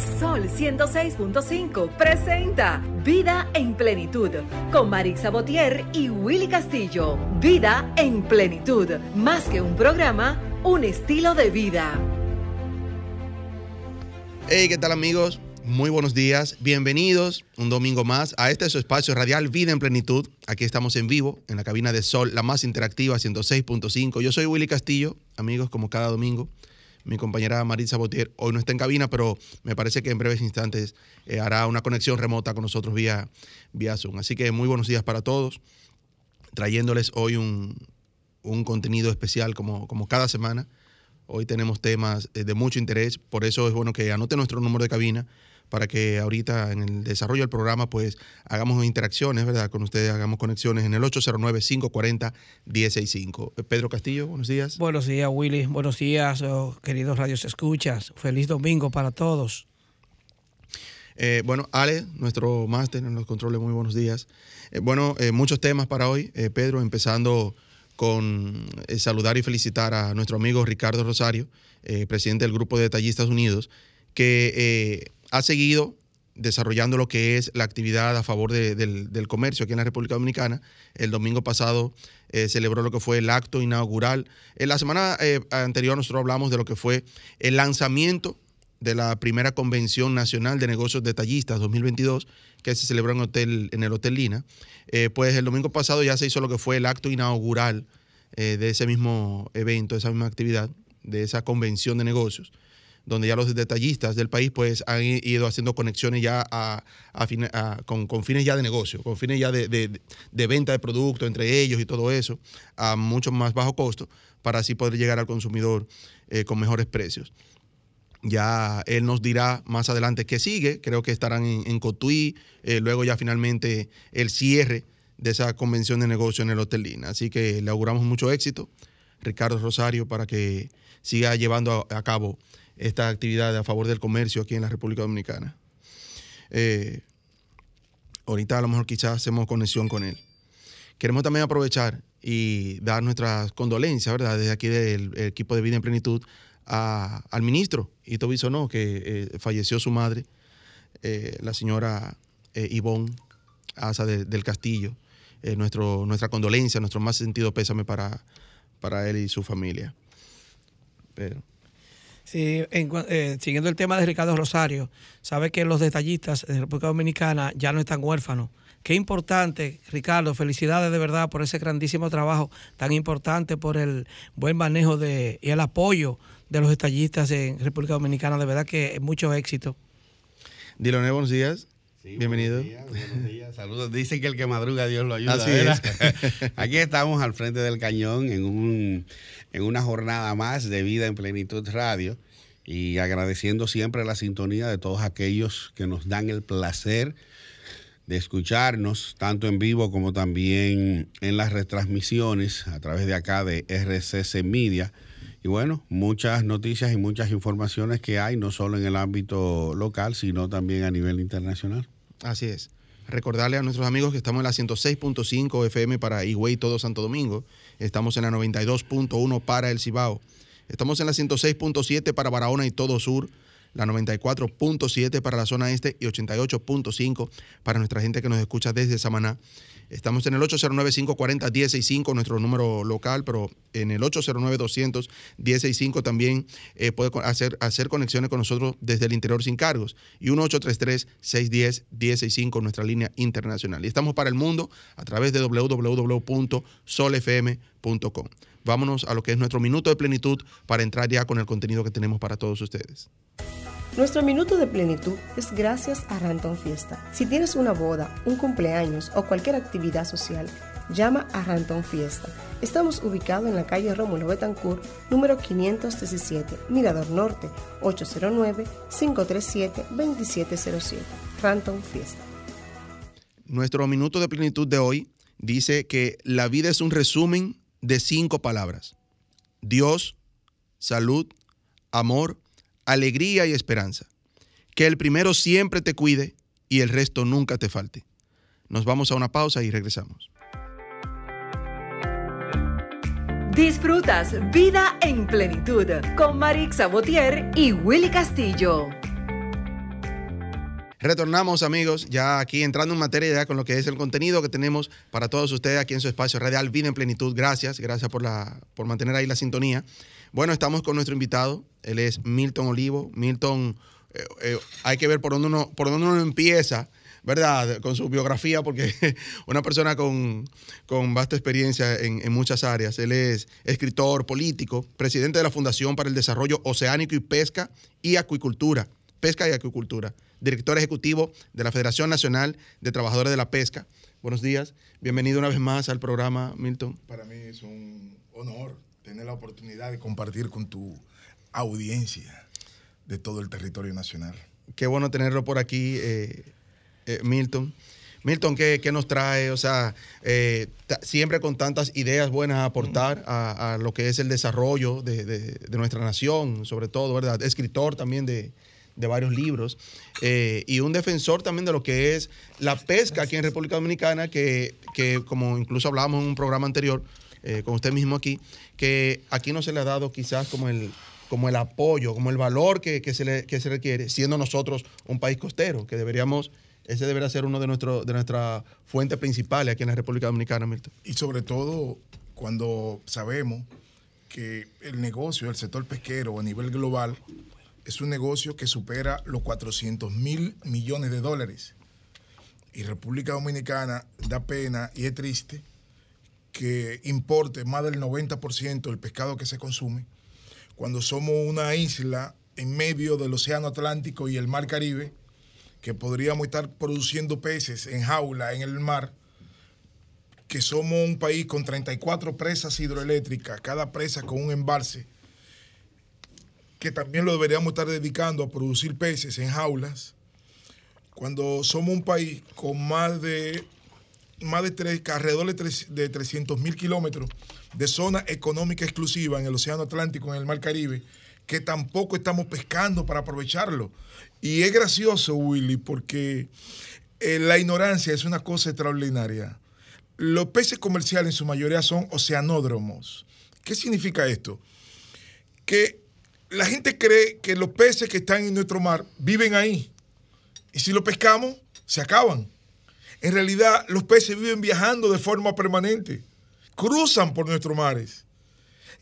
Sol 106.5 presenta Vida en Plenitud con Marix Sabotier y Willy Castillo. Vida en Plenitud, más que un programa, un estilo de vida. Hey, ¿qué tal amigos? Muy buenos días, bienvenidos un domingo más a este su espacio radial Vida en Plenitud. Aquí estamos en vivo en la cabina de Sol, la más interactiva 106.5. Yo soy Willy Castillo, amigos, como cada domingo. Mi compañera Marisa Botier hoy no está en cabina, pero me parece que en breves instantes eh, hará una conexión remota con nosotros vía, vía Zoom. Así que muy buenos días para todos, trayéndoles hoy un, un contenido especial como, como cada semana. Hoy tenemos temas eh, de mucho interés, por eso es bueno que anote nuestro número de cabina para que ahorita en el desarrollo del programa pues hagamos interacciones, ¿verdad? Con ustedes hagamos conexiones en el 809-540-165. Pedro Castillo, buenos días. Buenos días, Willy. Buenos días, oh, queridos radios escuchas. Feliz domingo para todos. Eh, bueno, Ale, nuestro máster en los controles, muy buenos días. Eh, bueno, eh, muchos temas para hoy, eh, Pedro, empezando con eh, saludar y felicitar a nuestro amigo Ricardo Rosario, eh, presidente del Grupo de Detallistas Unidos, que eh, ha seguido desarrollando lo que es la actividad a favor de, del, comercio aquí en la República Dominicana. El domingo pasado eh, celebró lo que fue el acto inaugural. En la semana eh, anterior nosotros hablamos de lo que fue el lanzamiento de la primera Convención Nacional de Negocios Detallistas 2022 que se celebró en, hotel, en el Hotel Lina. Eh, pues el domingo pasado ya se hizo lo que fue el acto inaugural de ese mismo evento, de esa misma actividad, de esa convención de negocios donde ya los detallistas del país pues han ido haciendo conexiones ya a, con, fines ya de negocio, con fines ya de, venta de productos entre ellos y todo eso, a mucho más bajo costo, para así poder llegar al consumidor eh, con mejores precios. Ya él nos dirá más adelante qué sigue, creo que estarán en, Cotuí, eh, luego ya finalmente el cierre de esa convención de negocio en el Hotel Lina. Así que le auguramos mucho éxito, Ricardo Rosario, para que siga llevando a cabo esta actividad a favor del comercio aquí en la República Dominicana. Eh, ahorita a lo mejor quizás hacemos conexión con él. Queremos también aprovechar y dar nuestras condolencias, ¿verdad? Desde aquí del equipo de Vida en Plenitud al ministro Ito Bisonó, que eh, falleció su madre, eh, la señora eh, Ivonne Asa de, del Castillo. Nuestra condolencia, nuestro más sentido pésame para, para él y su familia. Pero, Sí, en, eh, siguiendo el tema de Ricardo Rosario, sabe que los detallistas de República Dominicana ya no están huérfanos. Qué importante, Ricardo, felicidades de verdad por ese grandísimo trabajo tan importante, por el buen manejo de, y el apoyo de los detallistas en República Dominicana. De verdad que mucho éxito. Diloné, buenos días. Sí, Bienvenido. Buenos días, buenos días. Saludos. Dicen que el que madruga Dios lo ayuda. Así es. Aquí estamos al frente del cañón en, un, en una jornada más de vida en plenitud radio y agradeciendo siempre la sintonía de todos aquellos que nos dan el placer de escucharnos, tanto en vivo como también en las retransmisiones a través de acá de RCC Media. Y bueno, muchas noticias y muchas informaciones que hay, no solo en el ámbito local, sino también a nivel internacional. Así es. Recordarle a nuestros amigos que estamos en la 106.5 FM para Higüey, todo Santo Domingo. Estamos en la 92.1 para el Cibao. Estamos en la 106.7 para Barahona y todo sur, la 94.7 para la zona este y 88.5 para nuestra gente que nos escucha desde Samaná. Estamos en el 809-540-165, nuestro número local, pero en el 809-200-165 también eh, puede hacer, hacer conexiones con nosotros desde el interior sin cargos. Y 1833-610-165, nuestra línea internacional. Y estamos para el mundo a través de www.solfm.com. Vámonos a lo que es nuestro minuto de plenitud para entrar ya con el contenido que tenemos para todos ustedes. Nuestro minuto de plenitud es gracias a Ranton Fiesta. Si tienes una boda, un cumpleaños o cualquier actividad social, llama a Ranton Fiesta. Estamos ubicados en la calle Rómulo Betancourt, número 517, Mirador Norte, 809-537-2707. Ranton Fiesta. Nuestro minuto de plenitud de hoy dice que la vida es un resumen de cinco palabras. Dios, salud, amor, alegría y esperanza. Que el primero siempre te cuide y el resto nunca te falte. Nos vamos a una pausa y regresamos. Disfrutas Vida en Plenitud con Marix Sabotier y Willy Castillo. Retornamos, amigos, ya aquí entrando en materia ya con lo que es el contenido que tenemos para todos ustedes aquí en su espacio radial Vida en Plenitud. Gracias, gracias por, la, por mantener ahí la sintonía. Bueno, estamos con nuestro invitado, él es Milton Olivo. Milton, eh, eh, hay que ver por dónde uno, por dónde uno empieza. ¿verdad? Con su biografía, porque una persona con, con vasta experiencia en, en, muchas áreas. Él es escritor, político, presidente de la Fundación para el Desarrollo Oceánico y Pesca y Acuicultura. Pesca y Acuicultura director ejecutivo de la Federación Nacional de Trabajadores de la Pesca. Buenos días, bienvenido una vez más al programa, Milton. Para mí es un honor tener la oportunidad de compartir con tu audiencia de todo el territorio nacional. Qué bueno tenerlo por aquí, eh, eh, Milton. Milton, ¿qué, ¿qué, nos trae? O sea, eh, siempre con tantas ideas buenas a aportar a, a, lo que es el desarrollo de, de, de, nuestra nación, sobre todo, ¿verdad? Escritor también de, de varios libros, eh, y un defensor también de lo que es la pesca aquí en República Dominicana, que, que como incluso hablábamos en un programa anterior eh, con usted mismo aquí, que aquí no se le ha dado quizás como el, como el apoyo, como el valor que, que, se le, que se requiere, siendo nosotros un país costero, que deberíamos ese debería ser uno de, nuestro, de nuestras fuentes principales aquí en la República Dominicana, Milton. Y sobre todo cuando sabemos que el negocio, el sector pesquero a nivel global es un negocio que supera los 400 mil millones de dólares. Y República Dominicana da pena y es triste que importe más del 90% del pescado que se consume, cuando somos una isla en medio del Océano Atlántico y el Mar Caribe, que podríamos estar produciendo peces en jaula en el mar, que somos un país con 34 presas hidroeléctricas, cada presa con un embalse, que también lo deberíamos estar dedicando a producir peces en jaulas, cuando somos un país con más de más de tres, alrededor de 300 mil kilómetros de zona económica exclusiva en el Océano Atlántico, en el Mar Caribe, que tampoco estamos pescando para aprovecharlo. Y es gracioso, Willy, porque eh, la ignorancia es una cosa extraordinaria. Los peces comerciales en su mayoría son oceanódromos. ¿Qué significa esto? Que la gente cree que los peces que están en nuestro mar viven ahí. Y si los pescamos, se acaban. En realidad, los peces viven viajando de forma permanente. Cruzan por nuestros mares.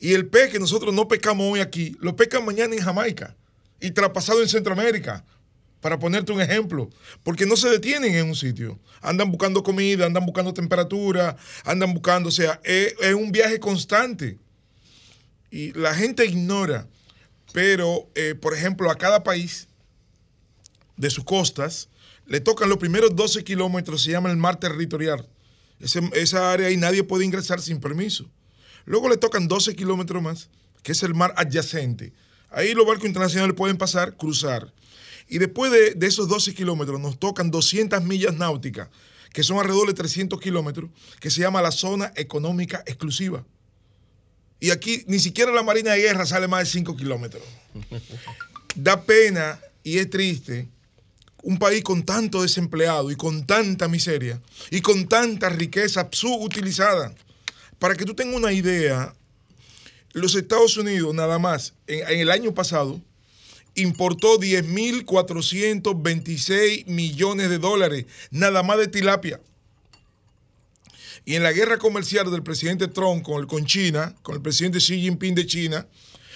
Y el pez que nosotros no pescamos hoy aquí, lo pescan mañana en Jamaica y traspasado en Centroamérica, para ponerte un ejemplo, porque no se detienen en un sitio. Andan buscando comida, andan buscando temperatura, andan buscando, o sea, es, un viaje constante. Y la gente ignora pero, eh, por ejemplo, a cada país de sus costas le tocan los primeros 12 kilómetros, se llama el mar territorial. Ese, esa área ahí nadie puede ingresar sin permiso. Luego le tocan 12 kilómetros más, que es el mar adyacente. Ahí los barcos internacionales pueden pasar, cruzar. Y después de, de esos 12 kilómetros nos tocan 200 millas náuticas, que son alrededor de 300 kilómetros, que se llama la zona económica exclusiva. Y aquí ni siquiera la Marina de Guerra sale más de 5 kilómetros. Da pena y es triste un país con tanto desempleado y con tanta miseria y con tanta riqueza subutilizada. Para que tú tengas una idea, los Estados Unidos nada más en, el año pasado importó 10.426 millones de dólares nada más de tilapia. Y en la guerra comercial del presidente Trump con, con China, con el presidente Xi Jinping de China,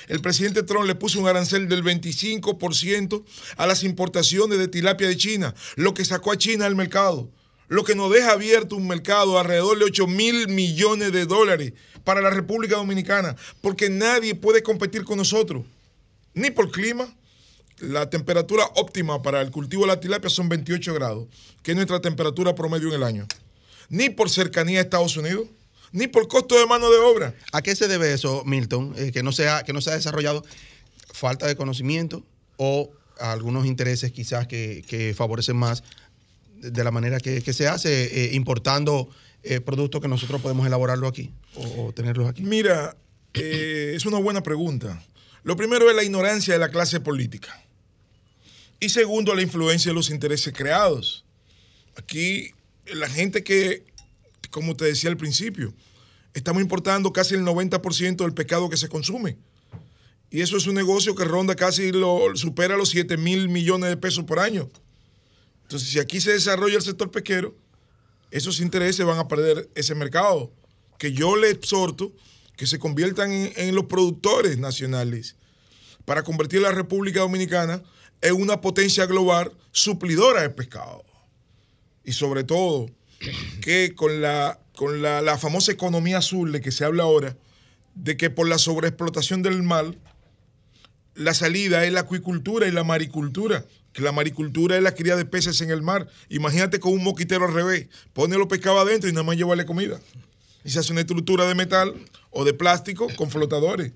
el presidente Trump le puso un arancel del 25% a las importaciones de tilapia de China, lo que sacó a China al mercado, lo que nos deja abierto un mercado alrededor de 8 mil millones de dólares para la República Dominicana, porque nadie puede competir con nosotros, ni por clima. La temperatura óptima para el cultivo de la tilapia son 28 grados, que es nuestra temperatura promedio en el año ni por cercanía a Estados Unidos, ni por costo de mano de obra. ¿A qué se debe eso, Milton? Eh, que, no sea, que no se ha desarrollado falta de conocimiento o algunos intereses quizás que, que favorecen más de la manera que, que se hace, eh, importando eh, productos que nosotros podemos elaborarlo aquí o, o tenerlos aquí. Mira, eh, es una buena pregunta. Lo primero es la ignorancia de la clase política. Y segundo, la influencia de los intereses creados. Aquí la gente que, como te decía al principio, estamos importando casi el 90% del pescado que se consume. Y eso es un negocio que ronda casi, lo, supera los 7 mil millones de pesos por año. Entonces, si aquí se desarrolla el sector pesquero, esos intereses van a perder ese mercado. Que yo le exhorto que se conviertan en, los productores nacionales para convertir a la República Dominicana en una potencia global suplidora de pescado. Y sobre todo, que con la, con la, la famosa economía azul de que se habla ahora, de que por la sobreexplotación del mar, la salida es la acuicultura y la maricultura, que la maricultura es la cría de peces en el mar. Imagínate con un moquitero al revés, pone los pescados adentro y nada más llevarle comida. Y se hace una estructura de metal o de plástico con flotadores.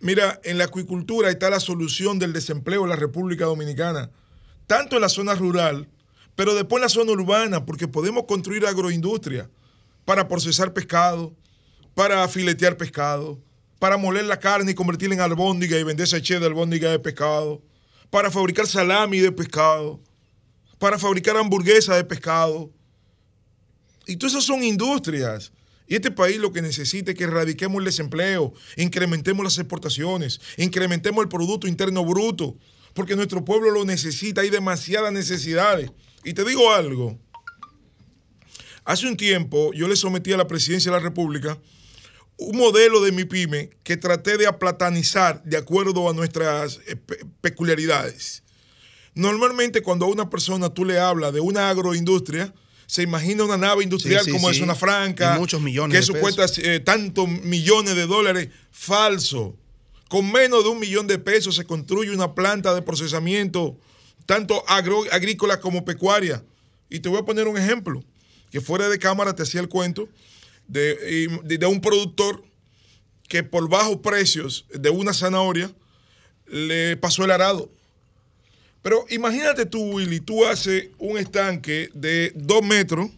Mira, en la acuicultura está la solución del desempleo en la República Dominicana, tanto en la zona rural, pero después en la zona urbana, porque podemos construir agroindustria para procesar pescado, para filetear pescado, para moler la carne y convertirla en albóndiga y vender sachet de albóndiga de pescado, para fabricar salami de pescado, para fabricar hamburguesas de pescado. Y todas esas son industrias. Y este país lo que necesita es que erradiquemos el desempleo, incrementemos las exportaciones, incrementemos el Producto Interno Bruto, porque nuestro pueblo lo necesita, hay demasiadas necesidades. Y te digo algo, hace un tiempo yo le sometí a la presidencia de la República un modelo de mi pyme que traté de aplatanizar de acuerdo a nuestras eh, pe- peculiaridades. Normalmente cuando a una persona tú le hablas de una agroindustria, se imagina una nave industrial Sí, sí, como es una franca, Y muchos millones que de eso pesos. cuesta eh, tantos millones de dólares. Falso. Con menos de un millón de pesos se construye una planta de procesamiento, tanto agro- agrícola como pecuaria. Y te voy a poner un ejemplo, que fuera de cámara te hacía el cuento de, de- de un productor que por bajos precios de una zanahoria le pasó el arado. Pero imagínate tú, Willy, tú haces un estanque de dos metros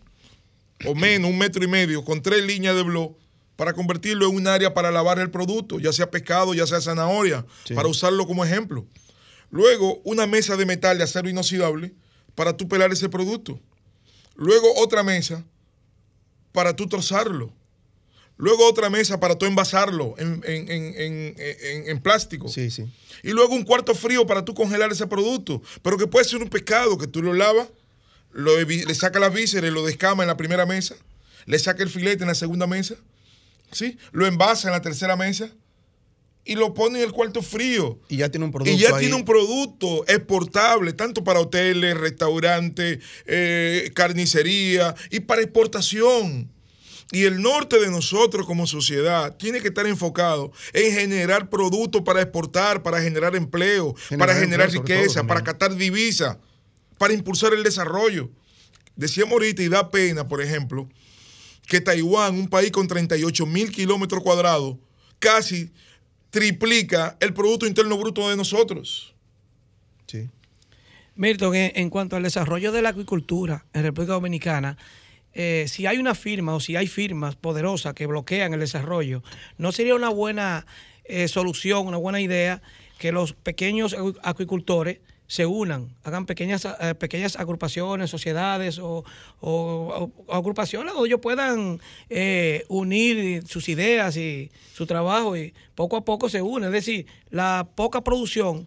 o menos, un metro y medio, con tres líneas de blog, para convertirlo en un área para lavar el producto, ya sea pescado, ya sea zanahoria, Sí. para usarlo como ejemplo. Luego, una mesa de metal de acero inoxidable para tú pelar ese producto. Luego, otra mesa para tú trozarlo. Luego, otra mesa para tú envasarlo en, en- en- en- plástico. Sí, sí. Y luego un cuarto frío para tú congelar ese producto. Pero que puede ser un pescado que tú lo lavas, lo le saca las vísceras, lo descama en la primera mesa, le saca el filete en la segunda mesa, ¿sí? lo envasa en la tercera mesa y lo pone en el cuarto frío. Y ya tiene un producto Y ya ahí. tiene un producto exportable, tanto para hoteles, restaurantes, eh, carnicería y para exportación. Y el norte de nosotros como sociedad tiene que estar enfocado en generar productos para exportar, para generar empleo, Generar para generar empleo, riqueza, para captar divisas, para impulsar el desarrollo. Decíamos ahorita, y da pena, por ejemplo, que Taiwán, un país con 38 mil kilómetros cuadrados, casi triplica el Producto Interno Bruto de nosotros. Sí. Milton, en, en cuanto al desarrollo de la acuicultura en República Dominicana, eh, si hay una firma o si hay firmas poderosas que bloquean el desarrollo, ¿no sería una buena eh, solución, una buena idea que los pequeños acu- acuicultores se unan, hagan pequeñas, eh, pequeñas agrupaciones, sociedades o, o- o agrupaciones donde ellos puedan eh, unir sus ideas y su trabajo y poco a poco se unen? Es decir, la poca producción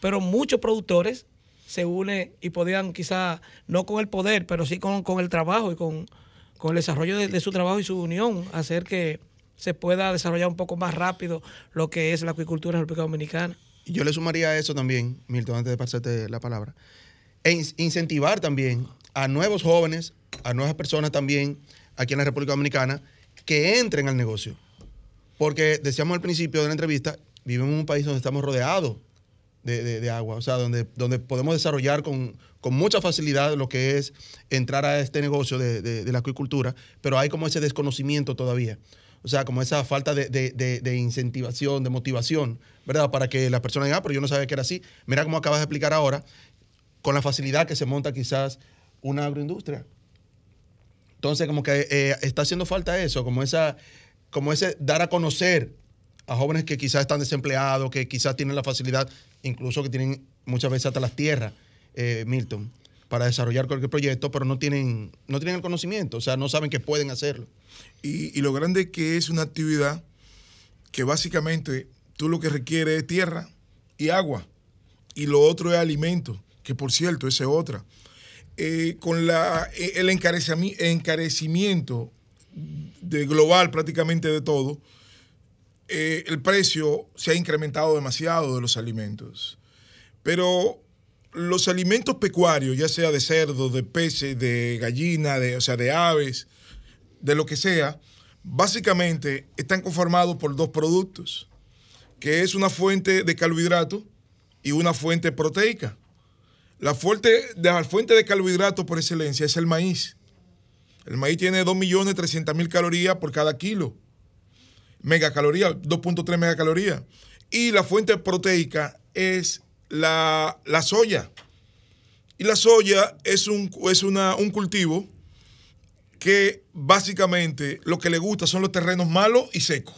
pero muchos productores se unen y podían quizá, no con el poder, pero sí con, con el trabajo y con, con el desarrollo de, de su trabajo y su unión, hacer que se pueda desarrollar un poco más rápido lo que es la acuicultura en República Dominicana. Yo le sumaría a eso también, Milton, antes de pasarte la palabra. In- incentivar también a nuevos jóvenes, a nuevas personas también aquí en la República Dominicana que entren al negocio. Porque decíamos al principio de la entrevista, vivimos en un país donde estamos rodeados de, de- agua, o sea, donde, donde podemos desarrollar con, con mucha facilidad lo que es entrar a este negocio de- de la acuicultura, pero hay como ese desconocimiento todavía. O sea, como esa falta de, de- de- incentivación, de motivación, ¿verdad? Para que las personas digan, ah, pero yo no sabía que era así. Mira cómo acabas de explicar ahora, con la facilidad que se monta quizás una agroindustria. Entonces, como que eh, está haciendo falta eso, como esa, como ese dar a conocer a jóvenes que quizás están desempleados, que quizás tienen la facilidad, incluso que tienen muchas veces hasta las tierras, eh, Milton, para desarrollar cualquier proyecto, pero no tienen, no tienen el conocimiento, o sea, no saben que pueden hacerlo. Y, lo grande es que es una actividad que básicamente tú lo que requieres es tierra y agua. Y lo otro es alimento, que por cierto, esa es otra. Eh, con la, eh, el encarecimiento de global prácticamente de todo, eh, el precio se ha incrementado demasiado de los alimentos. Pero los alimentos pecuarios, ya sea de cerdo, de peces, de gallina, de, o sea, de aves, de lo que sea, básicamente están conformados por dos productos, que es una fuente de carbohidratos y una fuente proteica. La fuente, la fuente de carbohidratos por excelencia es el maíz. El maíz tiene 2.300.000 calorías por cada kilo. Megacalorías, 2.3 megacalorías. Y la fuente proteica es la, soya. Y la soya es, un, es una, un cultivo que básicamente lo que le gusta son los terrenos malos y secos.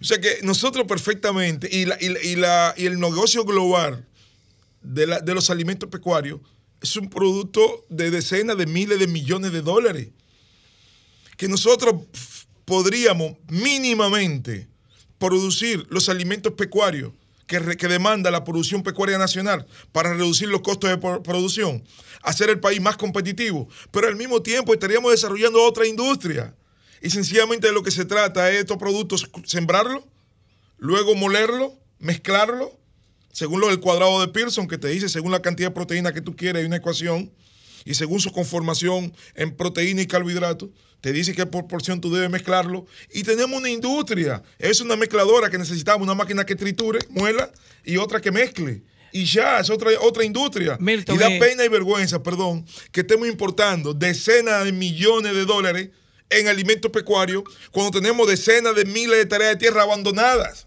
O sea que nosotros perfectamente, y, y, la, y el negocio global de, de los alimentos pecuarios es un producto de decenas de miles de millones de dólares. Que nosotros podríamos mínimamente producir los alimentos pecuarios que, demanda la producción pecuaria nacional para reducir los costos de producción, hacer el país más competitivo, pero al mismo tiempo estaríamos desarrollando otra industria. Y sencillamente de lo que se trata es estos productos sembrarlos, luego molerlos, mezclarlos, según lo del cuadrado de Pearson que te dice, según la cantidad de proteína que tú quieres, hay una ecuación, y según su conformación en proteína y carbohidratos, te dice qué proporción tú debes mezclarlo. Y tenemos una industria. Es una mezcladora que necesitamos, una máquina que triture, muela y otra que mezcle. Y ya, es otra, otra industria. y da pena y vergüenza, perdón, que estemos importando decenas de millones de dólares en alimentos pecuarios cuando tenemos decenas de miles de tareas de tierra abandonadas.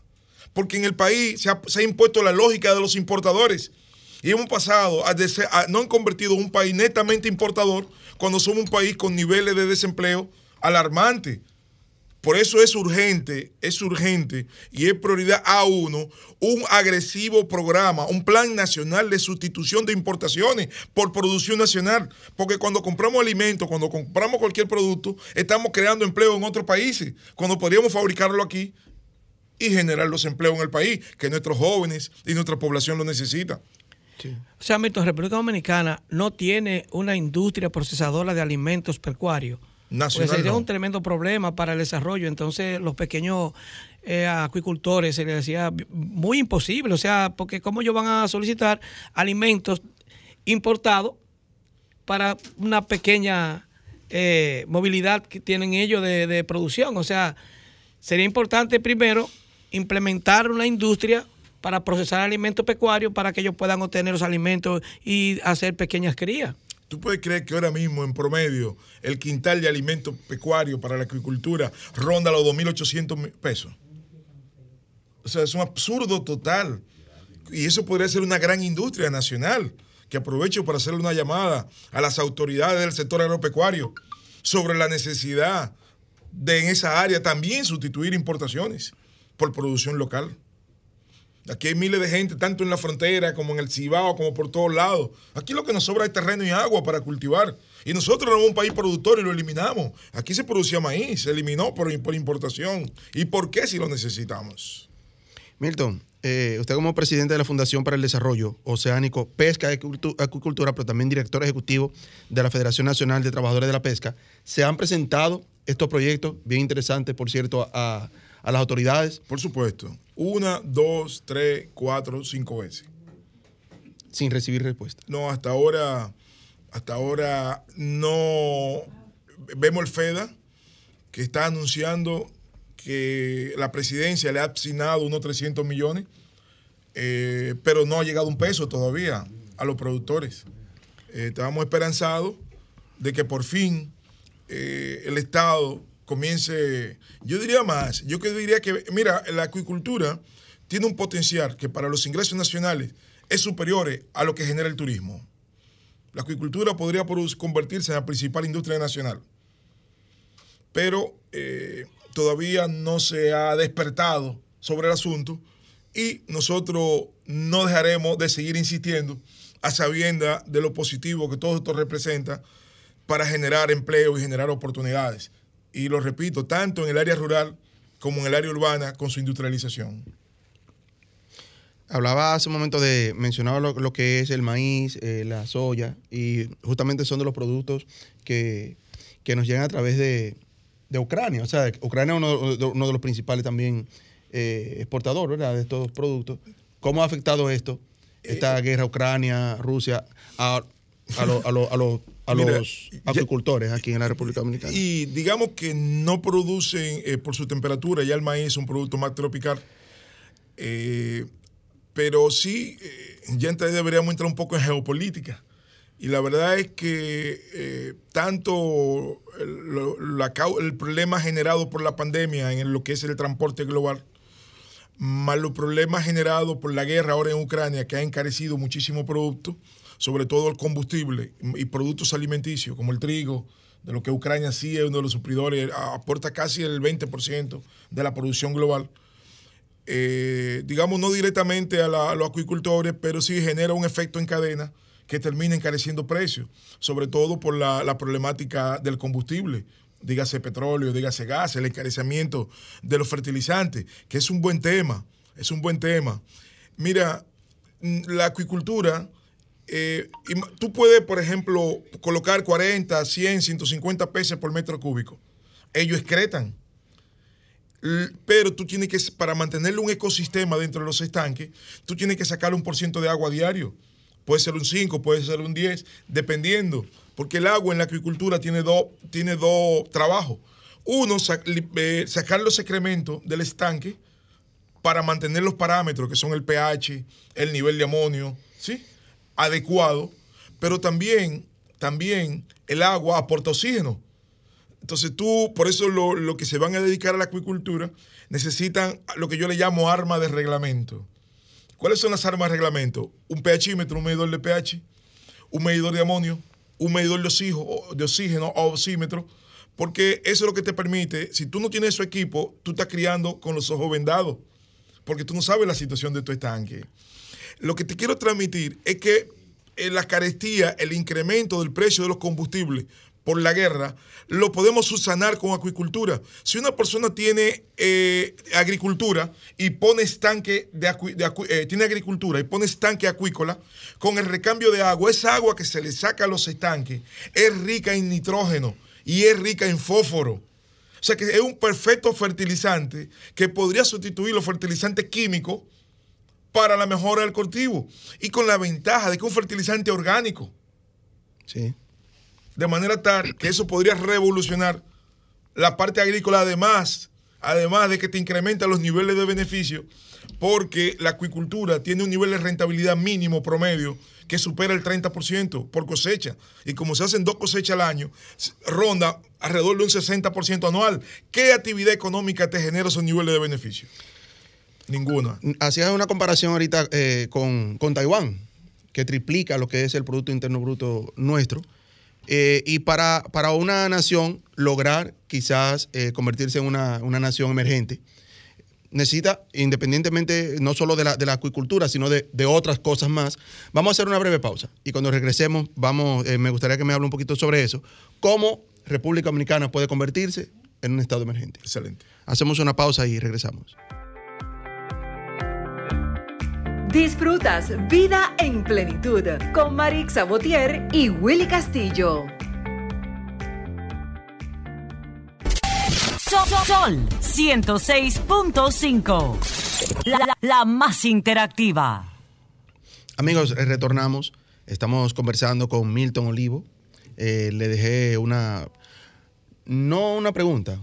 Porque en el país se ha, se ha impuesto la lógica de los importadores. Y hemos pasado a, a no han convertido un país netamente importador cuando somos un país con niveles de desempleo alarmantes. Por eso es urgente, es urgente y es prioridad a uno un agresivo programa, un plan nacional de sustitución de importaciones por producción nacional. Porque cuando compramos alimentos, cuando compramos cualquier producto, estamos creando empleo en otros países, cuando podríamos fabricarlo aquí y generar los empleos en el país, que nuestros jóvenes y nuestra población lo O sea, Milton, República Dominicana no tiene una industria procesadora de alimentos pecuarios. Nacional, pues sería un tremendo problema para el desarrollo. Entonces, los pequeños eh, acuicultores se les decía muy imposible. O sea, porque ¿cómo ellos van a solicitar alimentos importados para una pequeña eh, movilidad que tienen ellos de, de producción? O sea, sería importante primero implementar una industria para procesar alimentos pecuarios para que ellos puedan obtener los alimentos y hacer pequeñas crías. ¿Tú puedes creer que ahora mismo, en promedio, el quintal de alimentos pecuarios para la agricultura ronda los 2.800 pesos? O sea, es un absurdo total. Y eso podría ser una gran industria nacional, que aprovecho para hacerle una llamada a las autoridades del sector agropecuario sobre la necesidad de en esa área también sustituir importaciones por producción local. Aquí hay miles de gente, tanto en la frontera como en el Cibao, como por todos lados. Aquí lo que nos sobra es terreno y agua para cultivar. Y nosotros éramos un país productor y lo eliminamos. Aquí se producía maíz, se eliminó por, importación. ¿Y por qué si lo necesitamos? Milton, eh, usted como presidente de la Fundación para el Desarrollo Oceánico, Pesca y Acuicultura, pero también director ejecutivo de la Federación Nacional de Trabajadores de la Pesca, se han presentado estos proyectos, bien interesantes, por cierto, a las autoridades? Por supuesto. Una, dos, tres, cuatro, cinco veces. Sin recibir respuesta. No, hasta ahora, hasta ahora no vemos el FEDA que está anunciando que la presidencia le ha asignado unos 300 millones, eh, pero no ha llegado un peso todavía a los productores. Eh, estábamos esperanzados de que por fin eh, el Estado comience, yo diría más, yo diría que, mira, la acuicultura tiene un potencial que para los ingresos nacionales es superior a lo que genera el turismo. La acuicultura podría convertirse en la principal industria nacional, pero eh, todavía no se ha despertado sobre el asunto y nosotros no dejaremos de seguir insistiendo a sabienda de lo positivo que todo esto representa para generar empleo y generar oportunidades y lo repito, tanto en el área rural como en el área urbana con su industrialización. hablaba hace un momento de, mencionaba lo, que es el maíz, eh, la soya, y justamente son de los productos que, nos llegan a través de, Ucrania. O sea, Ucrania es uno, de, los principales también eh, exportadores de estos productos. ¿Cómo ha afectado esto, esta eh, guerra Ucrania, Rusia, a, a, a, los agricultores aquí en la República Dominicana? Y digamos que no producen por su temperatura, ya el maíz es un producto más tropical. Eh, pero sí, eh, ya entonces deberíamos entrar un poco en geopolítica. Y la verdad es que eh, tanto el, problema generado por la pandemia en lo que es el transporte global, más los problemas generados por la guerra ahora en Ucrania, que ha encarecido muchísimos productos, sobre todo el combustible y productos alimenticios, como el trigo, de lo que Ucrania sí es uno de los supridores, aporta casi el 20% de la producción global eh, digamos, no directamente a, los acuicultores, pero sí genera un efecto en cadena que termina encareciendo precios, sobre todo por la, problemática del combustible, dígase petróleo, dígase gas, el encarecimiento de los fertilizantes, que es un buen tema, es un buen tema. Mira, mm, la acuicultura, eh, tú puedes, por ejemplo, colocar 40, 100, 150 pesos por metro cúbico. Ellos excretan pero tú tienes que, para mantenerle un ecosistema dentro de los estanques, tú tienes que sacarle un por ciento de agua diario. Puede ser un 5, puede ser un 10, dependiendo. Porque el agua en la agricultura tiene dos tiene dos trabajos. Uno, eh, sacar los excrementos del estanque para mantener los parámetros, que son el pH, el nivel de amonio, ¿sí? Adecuado. Pero también, también el agua aporta oxígeno entonces tú, por eso lo, que se van a dedicar a la acuicultura, necesitan lo que yo le llamo arma de reglamento. ¿Cuáles son las armas de reglamento? Un pHímetro, un medidor de pH, un medidor de amonio, un medidor de oxígeno, de oxígeno o oxímetro, porque eso es lo que te permite, si tú no tienes su equipo, tú estás criando con los ojos vendados, porque tú no sabes la situación de tu estanque. Lo que te quiero transmitir es que la carestía, el incremento del precio de los combustibles por la guerra, lo podemos subsanar con acuicultura. Si una persona tiene eh, agricultura y pone estanque de, eh, tiene agricultura y pone estanque acuícola, con el recambio de agua, esa agua que se le saca a los estanques es rica en nitrógeno y es rica en fósforo. O sea que es un perfecto fertilizante que podría sustituir los fertilizantes químicos para la mejora del cultivo. Y con la ventaja de que un fertilizante orgánico. Sí de manera tal que eso podría revolucionar la parte agrícola, además, además de que te incrementa los niveles de beneficio, porque la acuicultura tiene un nivel de rentabilidad mínimo promedio que supera el 30% por cosecha. Y como se hacen dos cosechas al año, ronda alrededor de un 60% anual. ¿Qué actividad económica te genera esos niveles de beneficio? Ninguna. Hacías una comparación ahorita eh, con, con Taiwán, que triplica lo que es el Producto Interno Bruto nuestro eh, y para, para, una nación lograr quizás eh, convertirse en una, nación emergente, necesita, independientemente no solo de la, de la acuicultura, sino de, otras cosas más. Vamos a hacer una breve pausa y cuando regresemos, vamos, me gustaría que me hable un poquito sobre eso. ¿Cómo República Dominicana puede convertirse en un estado emergente? Excelente. Hacemos una pausa y regresamos. Disfrutas Vida en Plenitud con Marix Sabotier y Willy Castillo. Sol, 106.5. La, más interactiva. Amigos, eh, retornamos. Estamos conversando con Milton Olivo. Eh, le dejé una, no una pregunta,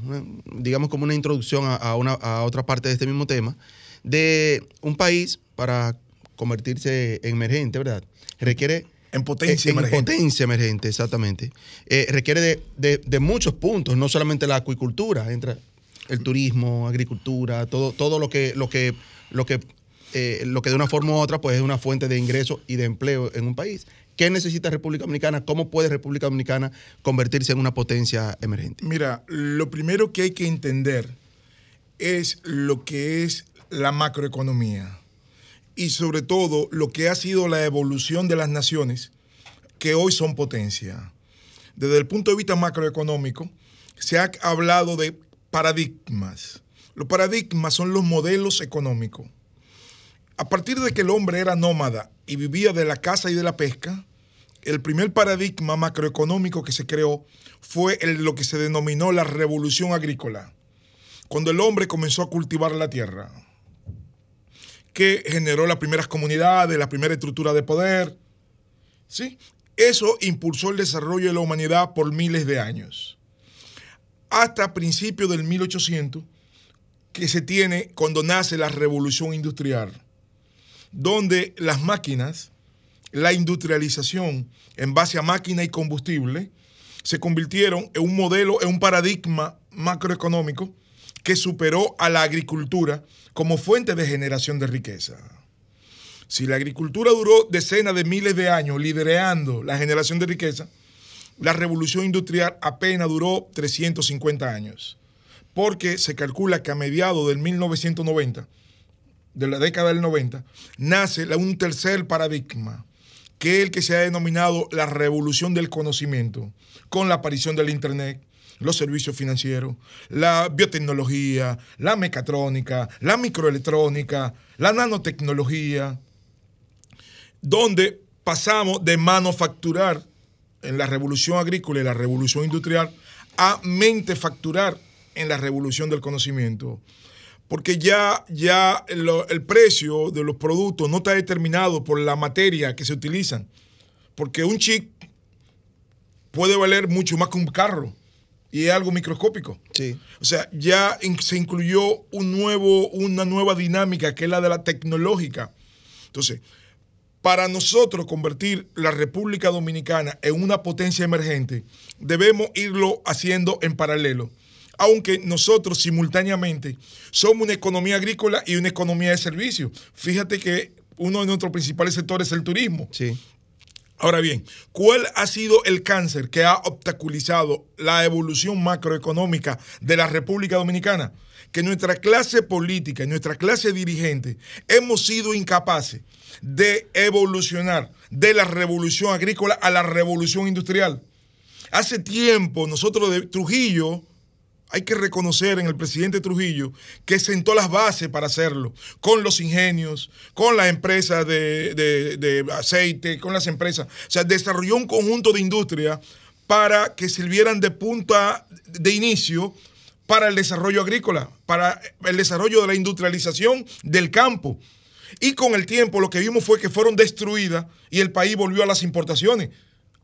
digamos como una introducción a, una, a otra parte de este mismo tema, de un país para convertirse en emergente, ¿verdad? Requiere... En potencia emergente. En potencia emergente, exactamente. Eh, requiere de, muchos puntos, no solamente la acuicultura, entra el turismo, agricultura, todo, todo lo que, lo que, lo que, eh, lo que de una forma u otra pues es una fuente de ingreso y de empleo en un país. ¿Qué necesita República Dominicana? ¿Cómo puede República Dominicana convertirse en una potencia emergente? Mira, lo primero que hay que entender es lo que es la macroeconomía y sobre todo lo que ha sido la evolución de las naciones que hoy son potencia. Desde el punto de vista macroeconómico, se ha hablado de paradigmas. Los paradigmas son los modelos económicos. A partir de que el hombre era nómada y vivía de la caza y de la pesca, el primer paradigma macroeconómico que se creó fue el, lo que se denominó la revolución agrícola, cuando el hombre comenzó a cultivar la tierra, que generó las primeras comunidades, la primera estructura de poder. ¿sí? Eso impulsó el desarrollo de la humanidad por miles de años. Hasta principios del 1800, que se tiene cuando nace la revolución industrial, donde las máquinas, la industrialización en base a máquina y combustible, se convirtieron en un modelo, en un paradigma macroeconómico que superó a la agricultura como fuente de generación de riqueza. Si la agricultura duró decenas de miles de años liderando la generación de riqueza, la revolución industrial apenas duró 350 años, porque se calcula que a mediados del 1990, de la década del 90, nace un tercer paradigma, que es el que se ha denominado la revolución del conocimiento, con la aparición del Internet, los servicios financieros, la biotecnología, la mecatrónica, la microelectrónica, la nanotecnología, donde pasamos de manufacturar en la revolución agrícola y la revolución industrial a mentefacturar en la revolución del conocimiento. Porque ya, ya el, el precio de los productos no está determinado por la materia que se utilizan. Porque un chip puede valer mucho más que un carro y es algo microscópico. Sí. O sea, ya se incluyó un nuevo, una nueva dinámica que es la de la tecnológica. Entonces, para nosotros convertir la República Dominicana en una potencia emergente, debemos irlo haciendo en paralelo. Aunque nosotros simultáneamente somos una economía agrícola y una economía de servicios. Fíjate que uno de nuestros principales sectores es el turismo. Sí. Ahora bien, ¿cuál ha sido el cáncer que ha obstaculizado la evolución macroeconómica de la República Dominicana? Que nuestra clase política nuestra clase dirigente hemos sido incapaces de evolucionar de la revolución agrícola a la revolución industrial. Hace tiempo nosotros de Trujillo, hay que reconocer en el presidente Trujillo que sentó las bases para hacerlo, con los ingenios, con las empresas de, de- aceite, con las empresas. O sea, desarrolló un conjunto de industria para que sirvieran de punta de inicio para el desarrollo agrícola, para el desarrollo de la industrialización del campo. Y con el tiempo lo que vimos fue que fueron destruidas y el país volvió a las importaciones.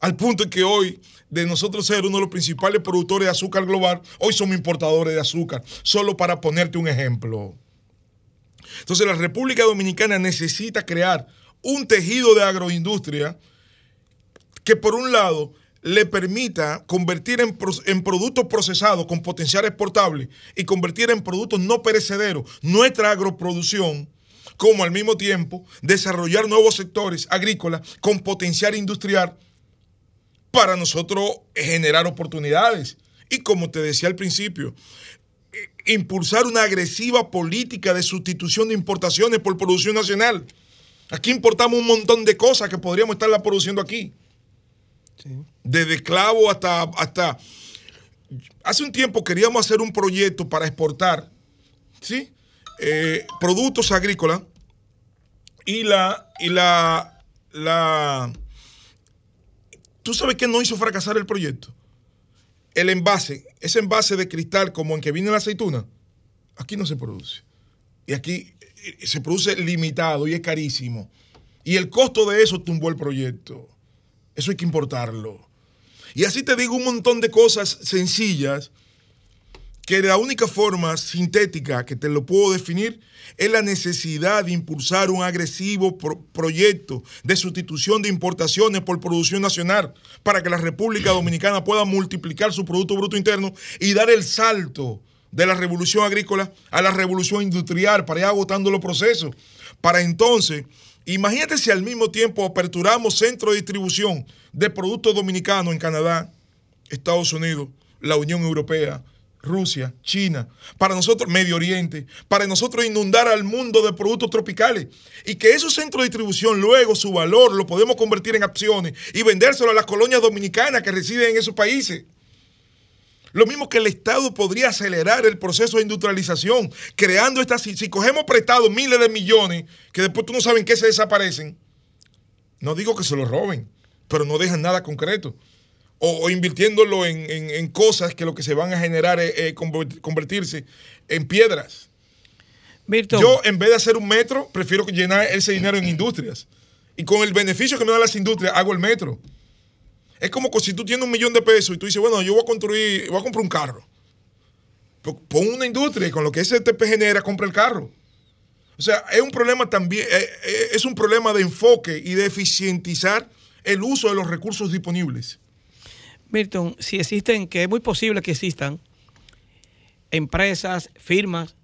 Al punto que hoy, de nosotros ser uno de los principales productores de azúcar global, hoy somos importadores de azúcar. Solo para ponerte un ejemplo. Entonces la República Dominicana necesita crear un tejido de agroindustria que por un lado le permita convertir en, en productos procesados con potencial exportable y convertir en productos no perecederos nuestra agroproducción, como al mismo tiempo desarrollar nuevos sectores agrícolas con potencial industrial para nosotros generar oportunidades. Y como te decía al principio, impulsar una agresiva política de sustitución de importaciones por producción nacional. Aquí importamos un montón de cosas que podríamos estarla produciendo aquí. Desde esclavo hasta, hasta... Hace un tiempo queríamos hacer un proyecto para exportar ¿sí? Eh, productos agrícolas y la... Y la, la ¿Tú sabes qué no hizo fracasar el proyecto? El envase, ese envase de cristal como en que viene la aceituna, aquí no se produce. Y aquí eh, se produce limitado y es carísimo. Y el costo de eso tumbó el proyecto. Eso hay que importarlo. Y así te digo un montón de cosas sencillas que la única forma sintética que te lo puedo definir es la necesidad de impulsar un agresivo pro- proyecto de sustitución de importaciones por producción nacional para que la República Dominicana pueda multiplicar su Producto Bruto Interno y dar el salto de la revolución agrícola a la revolución industrial para ir agotando los procesos. Para entonces, imagínate si al mismo tiempo aperturamos centros de distribución de productos dominicanos en Canadá, Estados Unidos, la Unión Europea, Rusia, China, para nosotros Medio Oriente, para nosotros inundar al mundo de productos tropicales y que esos centros de distribución luego su valor lo podemos convertir en acciones y vendérselo a las colonias dominicanas que residen en esos países. Lo mismo que el Estado podría acelerar el proceso de industrialización, creando estas. Si, cogemos prestado miles de millones, que después tú no sabes en qué se desaparecen, no digo que se los roben, pero no dejan nada concreto. O, o invirtiéndolo en, en- en cosas que lo que se van a generar es es conver- convertirse en piedras. Yo, en vez de hacer un metro, prefiero llenar ese dinero en industrias. Y con el beneficio que me dan las industrias, hago el metro. Es como que si tú tienes un millón de pesos y tú dices, bueno, yo voy a construir, voy a comprar un carro. Pon una industria y con lo que ese TP genera, compra el carro. O sea, es un problema también, eh, eh, es un problema de enfoque y de eficientizar el uso de los recursos disponibles. Milton, si existen, que es muy posible que existan empresas, firmas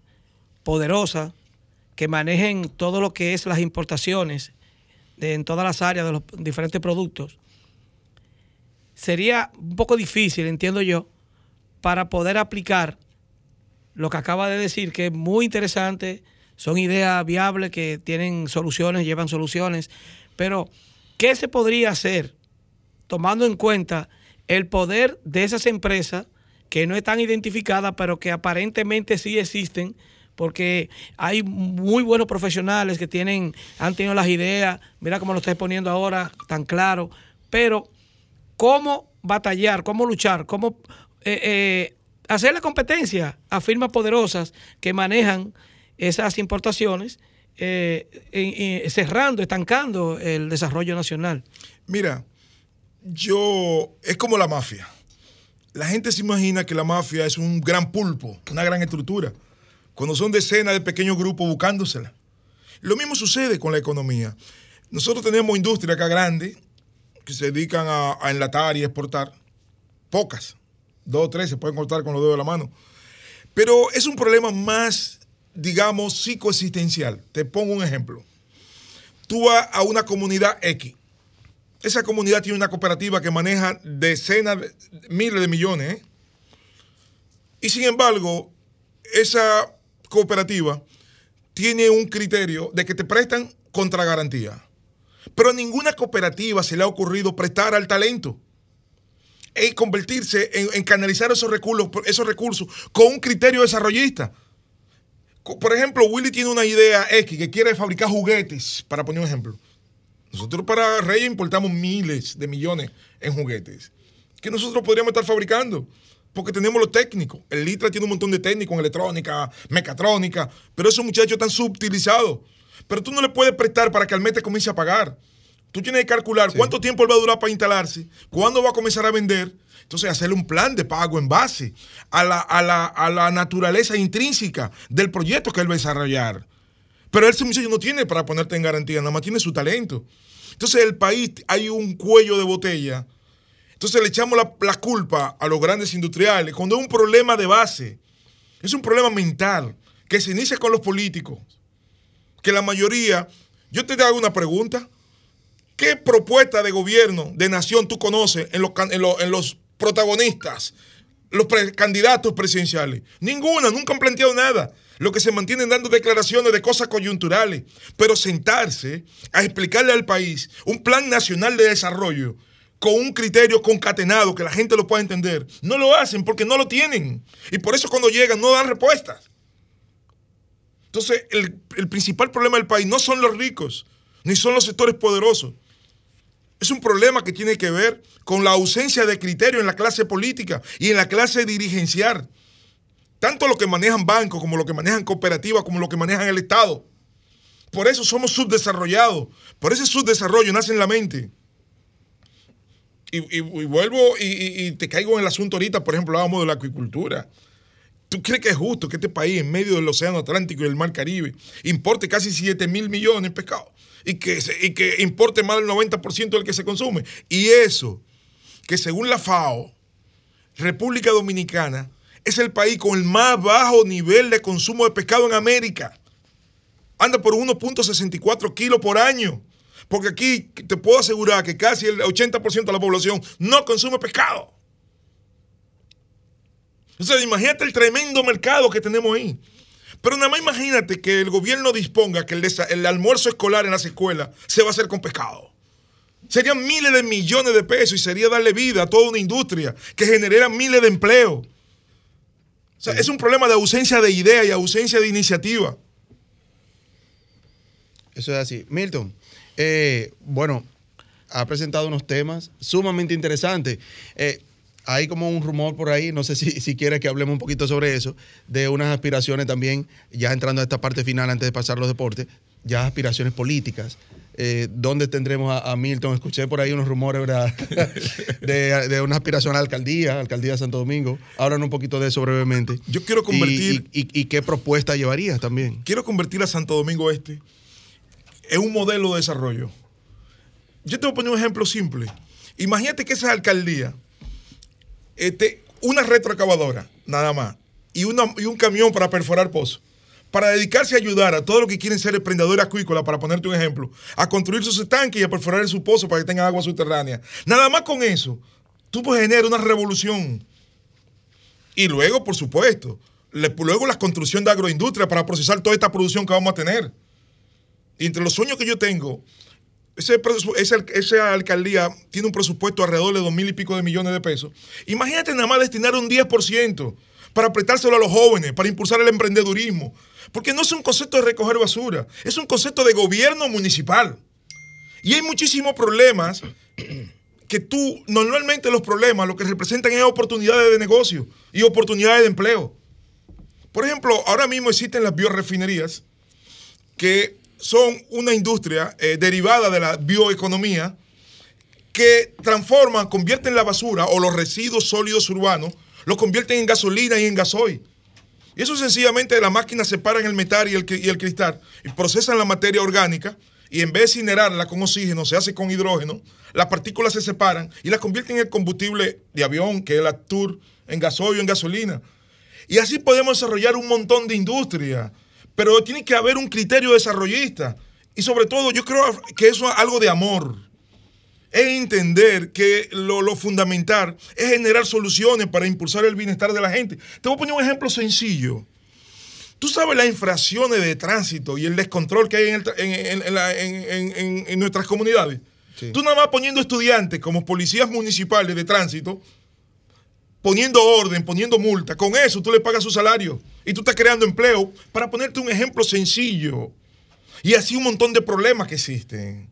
poderosas que manejen todo lo que es las importaciones en todas las áreas de los diferentes productos, sería un poco difícil, entiendo yo, para poder aplicar lo que acaba de decir, que es muy interesante, son ideas viables que tienen soluciones, llevan soluciones, pero ¿qué se podría hacer tomando en cuenta el poder de esas empresas que no están identificadas, pero que aparentemente sí existen, porque hay muy buenos profesionales que tienen, han tenido las ideas, mira cómo lo estoy poniendo ahora, tan claro, pero cómo batallar, cómo luchar, cómo eh, eh, hacer la competencia a firmas poderosas que manejan esas importaciones, eh, cerrando, estancando el desarrollo nacional. Mira, yo, es como la mafia. La gente se imagina que la mafia es un gran pulpo, una gran estructura, cuando son decenas de pequeños grupos buscándosela. Lo mismo sucede con la economía. Nosotros tenemos industria acá grande que se dedican a, a enlatar y exportar. Pocas. Dos o tres se pueden cortar con los dedos de la mano. Pero es un problema más, digamos, psicoexistencial. Te pongo un ejemplo. Tú vas a una comunidad X. Esa comunidad tiene una cooperativa que maneja decenas, de, miles de millones. ¿eh? Y sin embargo, esa cooperativa tiene un criterio de que te prestan contra garantía. Pero a ninguna cooperativa se le ha ocurrido prestar al talento y convertirse en, canalizar esos recursos, esos recursos con un criterio desarrollista. Por ejemplo, Willy tiene una idea X que quiere fabricar juguetes, para poner un ejemplo. Nosotros para Reyes importamos miles de millones en juguetes que nosotros podríamos estar fabricando porque tenemos los técnicos. El Litra tiene un montón de técnicos en electrónica, mecatrónica, pero esos muchachos están subutilizados. Pero tú no le puedes prestar para que al mes te comience a pagar. Tú tienes que calcular cuánto tiempo él va a durar para instalarse, cuándo va a comenzar a vender. Entonces, hacerle un plan de pago en base a la, a la- a la naturaleza intrínseca del proyecto que él va a desarrollar. Pero ese muchacho no tiene para ponerte en garantía, nada más tiene su talento. Entonces, el país hay un cuello de botella. Entonces, le echamos la, culpa a los grandes industriales cuando es un problema de base. Es un problema mental que se inicia con los políticos. Que la mayoría. Yo te hago una pregunta. ¿Qué propuesta de gobierno, de nación tú conoces en los, protagonistas, los candidatos presidenciales? Ninguna, nunca han planteado nada. Lo que se mantienen dando declaraciones de cosas coyunturales. Pero sentarse a explicarle al país un plan nacional de desarrollo con un criterio concatenado que la gente lo pueda entender, no lo hacen porque no lo tienen. Y por eso cuando llegan no dan respuestas. Entonces, el, el principal problema del país no son los ricos, ni son los sectores poderosos. Es un problema que tiene que ver con la ausencia de criterio en la clase política y en la clase dirigencial. Tanto los que manejan bancos, como los que manejan cooperativas, como los que manejan el Estado. Por eso somos subdesarrollados. Por ese subdesarrollo nace en la mente. Y, vuelvo y, te caigo en el asunto ahorita, por ejemplo, hablábamos de la acuicultura. ¿Tú crees que es justo que este país, en medio del Océano Atlántico y del Mar Caribe, importe casi 7 mil millones de pescado y que, y que importe más del 90% del que se consume? Y eso, que según la FAO, República Dominicana es el país con el más bajo nivel de consumo de pescado en América. Anda por 1.64 kilos por año. Porque aquí te puedo asegurar que casi el 80% de la población no consume pescado. O sea, imagínate el tremendo mercado que tenemos ahí. Pero nada más imagínate que el gobierno disponga que el, el almuerzo escolar en las escuelas se va a hacer con pescado. Serían miles de millones de pesos y sería darle vida a toda una industria que generara miles de empleos. O sea, es un problema de ausencia de idea y ausencia de iniciativa. Eso es así. Milton, eh, bueno, ha presentado unos temas sumamente interesantes. Eh, hay como un rumor por ahí, no sé si, si quieres que hablemos un poquito sobre eso, de unas aspiraciones también, ya entrando a esta parte final antes de pasar los deportes, ya aspiraciones políticas. Eh, ¿Dónde tendremos a, a Milton? Escuché por ahí unos rumores, ¿verdad? de, de una aspiración a la alcaldía, alcaldía de Santo Domingo. Hablan un poquito de eso brevemente. Yo quiero convertir- ¿Y, y- y qué propuesta llevarías también? Quiero convertir a Santo Domingo Este en un modelo de desarrollo. Yo te voy a poner un ejemplo simple. Imagínate que esa alcaldía, este, una retroacabadora, nada más, y, una- y un camión para perforar pozos, para dedicarse a ayudar a todos los que quieren ser emprendedores acuícolas, para ponerte un ejemplo, a construir sus estanques y a perforar sus pozos para que tengan agua subterránea. Nada más con eso, tú puedes generar una revolución. Y luego, por supuesto, luego la construcción de agroindustria para procesar toda esta producción que vamos a tener. Y entre los sueños que yo tengo, ese, ese- esa alcaldía tiene un presupuesto alrededor de dos mil y pico de millones de pesos. Imagínate nada más destinar un 10% para apretárselo a los jóvenes, para impulsar el emprendedurismo. Porque no es un concepto de recoger basura, es un concepto de gobierno municipal. Y hay muchísimos problemas que tú, normalmente los problemas lo que representan es oportunidades de negocio y oportunidades de empleo. Por ejemplo, ahora mismo existen las biorefinerías que son una industria eh, derivada de la bioeconomía que transforman, convierten la basura o los residuos sólidos urbanos, los convierten en gasolina y en gasoil. Y eso sencillamente las máquinas separan el metal y el, el cristal y procesan la materia orgánica y en vez de incinerarla con oxígeno, se hace con hidrógeno, las partículas se separan y las convierten en el combustible de avión, que es el Actur, en gasoil en gasolina. Y así podemos desarrollar un montón de industria. Pero tiene que haber un criterio desarrollista. Y sobre todo, yo creo que eso es algo de amor. Es entender que lo, lo fundamental es generar soluciones para impulsar el bienestar de la gente. Te voy a poner un ejemplo sencillo. Tú sabes las infracciones de tránsito y el descontrol que hay en, el la- nuestras comunidades. Sí. Tú nada más poniendo estudiantes como policías municipales de tránsito, poniendo orden, poniendo multa, con eso tú le pagas su salario y tú estás creando empleo para ponerte un ejemplo sencillo. Y así un montón de problemas que existen.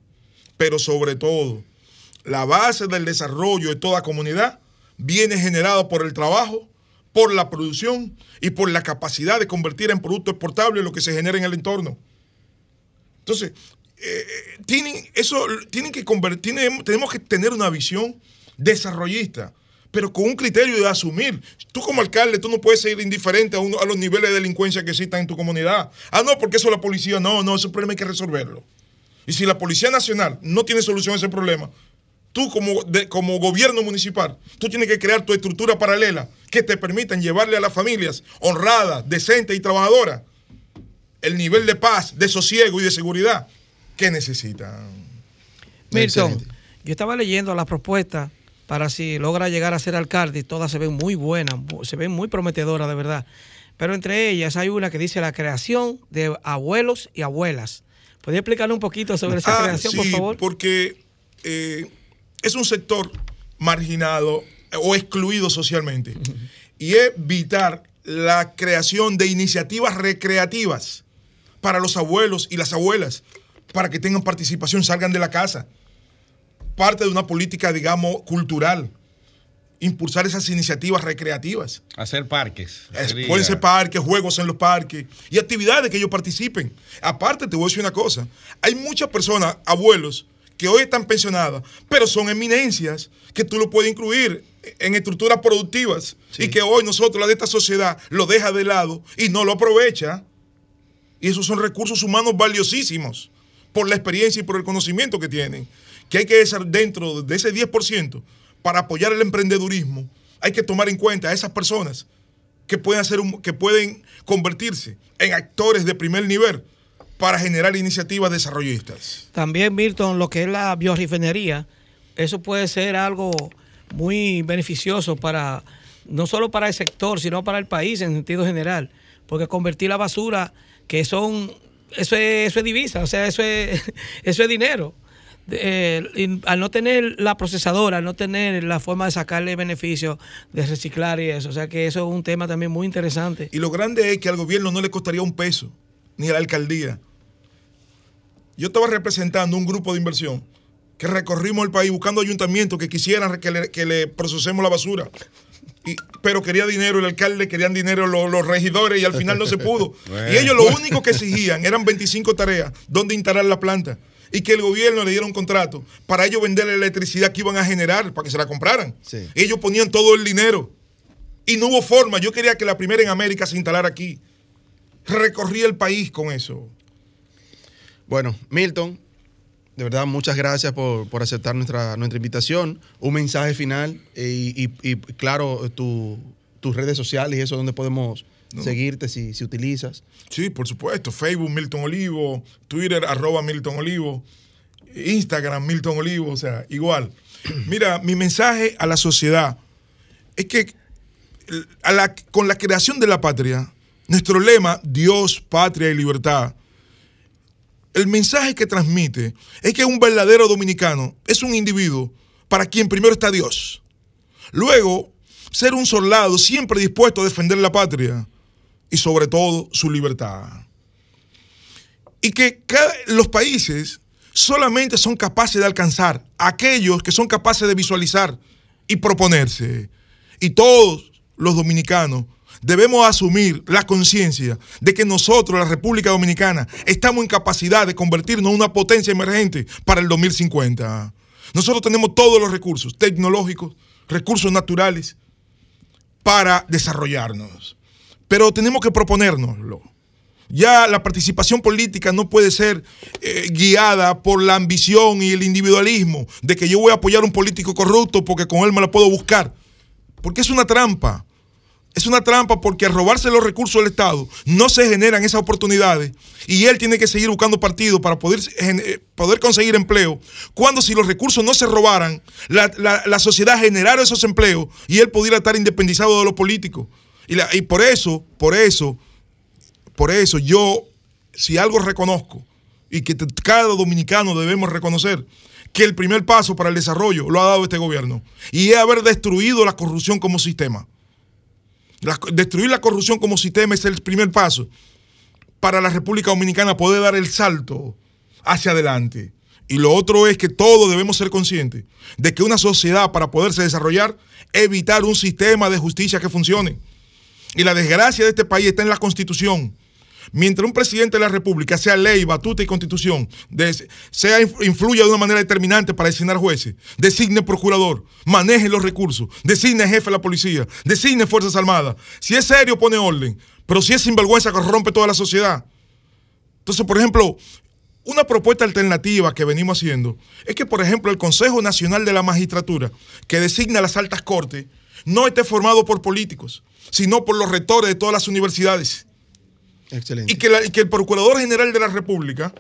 Pero sobre todo, la base del desarrollo de toda comunidad viene generada por el trabajo, por la producción y por la capacidad de convertir en producto exportable lo que se genera en el entorno. Entonces, eh, tienen, eso, tienen que convertir, tenemos que tener una visión desarrollista, pero con un criterio de asumir. Tú como alcalde, tú no puedes ser indiferente a, a los niveles de delincuencia que existan en tu comunidad. Ah, no, porque eso la policía, no, no, ese problema hay que resolverlo. Y si la Policía Nacional no tiene solución a ese problema, tú como, de- como gobierno municipal, tú tienes que crear tu estructura paralela que te permitan llevarle a las familias honradas, decentes y trabajadoras el nivel de paz, de sosiego y de seguridad que necesitan. Milton, Excelente. yo estaba leyendo las propuestas para si logra llegar a ser alcalde y todas se ven muy buenas, se ven muy prometedoras de verdad. Pero entre ellas hay una que dice la creación de abuelos y abuelas. ¿Podría explicarle un poquito sobre esa Ah, creación, por favor? Porque eh, es un sector marginado eh, o excluido socialmente. Y evitar la creación de iniciativas recreativas para los abuelos y las abuelas, para que tengan participación, salgan de la casa. Parte de una política, digamos, cultural. Impulsar esas iniciativas recreativas. Hacer parques. Pueden ser parques, juegos en los parques y actividades que ellos participen. Aparte, te voy a decir una cosa. Hay muchas personas, abuelos, que hoy están pensionadas, pero son eminencias que tú lo puedes incluir en estructuras productivas y que hoy nosotros, la de esta sociedad, lo deja de lado y no lo aprovecha. Y esos son recursos humanos valiosísimos por la experiencia y por el conocimiento que tienen. Que hay que ser dentro de ese 10% para apoyar el emprendedurismo. Hay que tomar en cuenta a esas personas que pueden, hacer un- que pueden convertirse en actores de primer nivel para generar iniciativas desarrollistas. También, Milton, lo que es la biorefinería, eso puede ser algo muy beneficioso para, no solo para el sector, sino para el país en sentido general. Porque convertir la basura, que son, eso es, eso es divisa, o sea, eso es, eso es dinero. eh, y al no tener la procesadora, al no tener la forma de sacarle beneficio, de reciclar y eso. O sea que eso es un tema también muy interesante. Y lo grande es que al gobierno no le costaría un peso, ni a la alcaldía. Yo estaba representando un grupo de inversión que recorrimos el país buscando ayuntamientos que quisieran que le, que le procesemos la basura. Y- pero quería dinero el alcalde, querían dinero los, los regidores y al final no se pudo. Bueno. Y ellos lo único que exigían eran 25 tareas donde instalar la planta y que el gobierno le diera un contrato para ellos vender la electricidad que iban a generar para que se la compraran. Sí. Ellos ponían todo el dinero y no hubo forma. Yo quería que la primera en América se instalara aquí. Recorrí el país con eso. Bueno, Milton, de verdad, muchas gracias por, por aceptar nuestra, nuestra invitación. Un mensaje final y, y- y, claro, tu- tus redes sociales y eso donde podemos seguirte si, si utilizas. Sí, por supuesto. Facebook Milton Olivo, Twitter arroba Milton Olivo, Instagram Milton Olivo, o sea, igual. Mira, mi mensaje a la sociedad es que a la- con la creación de la patria, nuestro lema, Dios, patria y libertad, el mensaje que transmite es que un verdadero dominicano es un individuo para quien primero está Dios. Luego, ser un soldado siempre dispuesto a defender la patria y sobre todo su libertad. Y que cada- los países solamente son capaces de alcanzar aquellos que son capaces de visualizar y proponerse. Y todos los dominicanos debemos asumir la conciencia de que nosotros, la República Dominicana, estamos en capacidad de convertirnos en una potencia emergente para el 2050. Nosotros tenemos todos los recursos tecnológicos, recursos naturales, para desarrollarnos. Pero tenemos que proponérnoslo. Ya la participación política no puede ser eh, guiada por la ambición y el individualismo de que yo voy a apoyar a un político corrupto porque con él me la puedo buscar. Porque es una trampa. Es una trampa porque al robarse los recursos del Estado no se generan esas oportunidades y él tiene que seguir buscando partidos para poder, eh, poder conseguir empleo. Cuando si los recursos no se robaran, la, la- la sociedad generara esos empleos y él pudiera estar independizado de los políticos. Y, la- y por eso, por eso, por eso yo, si algo reconozco y que cada dominicano debemos reconocer, que el primer paso para el desarrollo lo ha dado este gobierno y es haber destruido la corrupción como sistema. Destruir la corrupción como sistema es el primer paso para la República Dominicana poder dar el salto hacia adelante. Y lo otro es que todos debemos ser conscientes de que una sociedad para poderse desarrollar, evitar un sistema de justicia que funcione. Y la desgracia de este país está en la constitución. Mientras un presidente de la República sea ley, batuta y constitución, sea inf- influya de una manera determinante para designar jueces, designe procurador, maneje los recursos, designe jefe de la policía, designe Fuerzas Armadas. Si es serio, pone orden. Pero si es sinvergüenza, corrompe toda la sociedad. Entonces, por ejemplo, una propuesta alternativa que venimos haciendo es que, por ejemplo, el Consejo Nacional de la Magistratura, que designa las altas cortes, no esté formado por políticos, sino por los rectores de todas las universidades. Y que, y el Procurador General de la República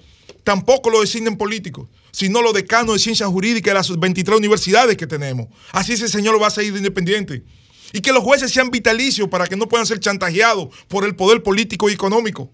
tampoco lo designen políticos, sino los decanos de ciencias jurídicas de las 23 universidades que tenemos. Así ese señor va a seguir independiente. Y que los jueces sean vitalicios para que no puedan ser chantajeados por el poder político y económico.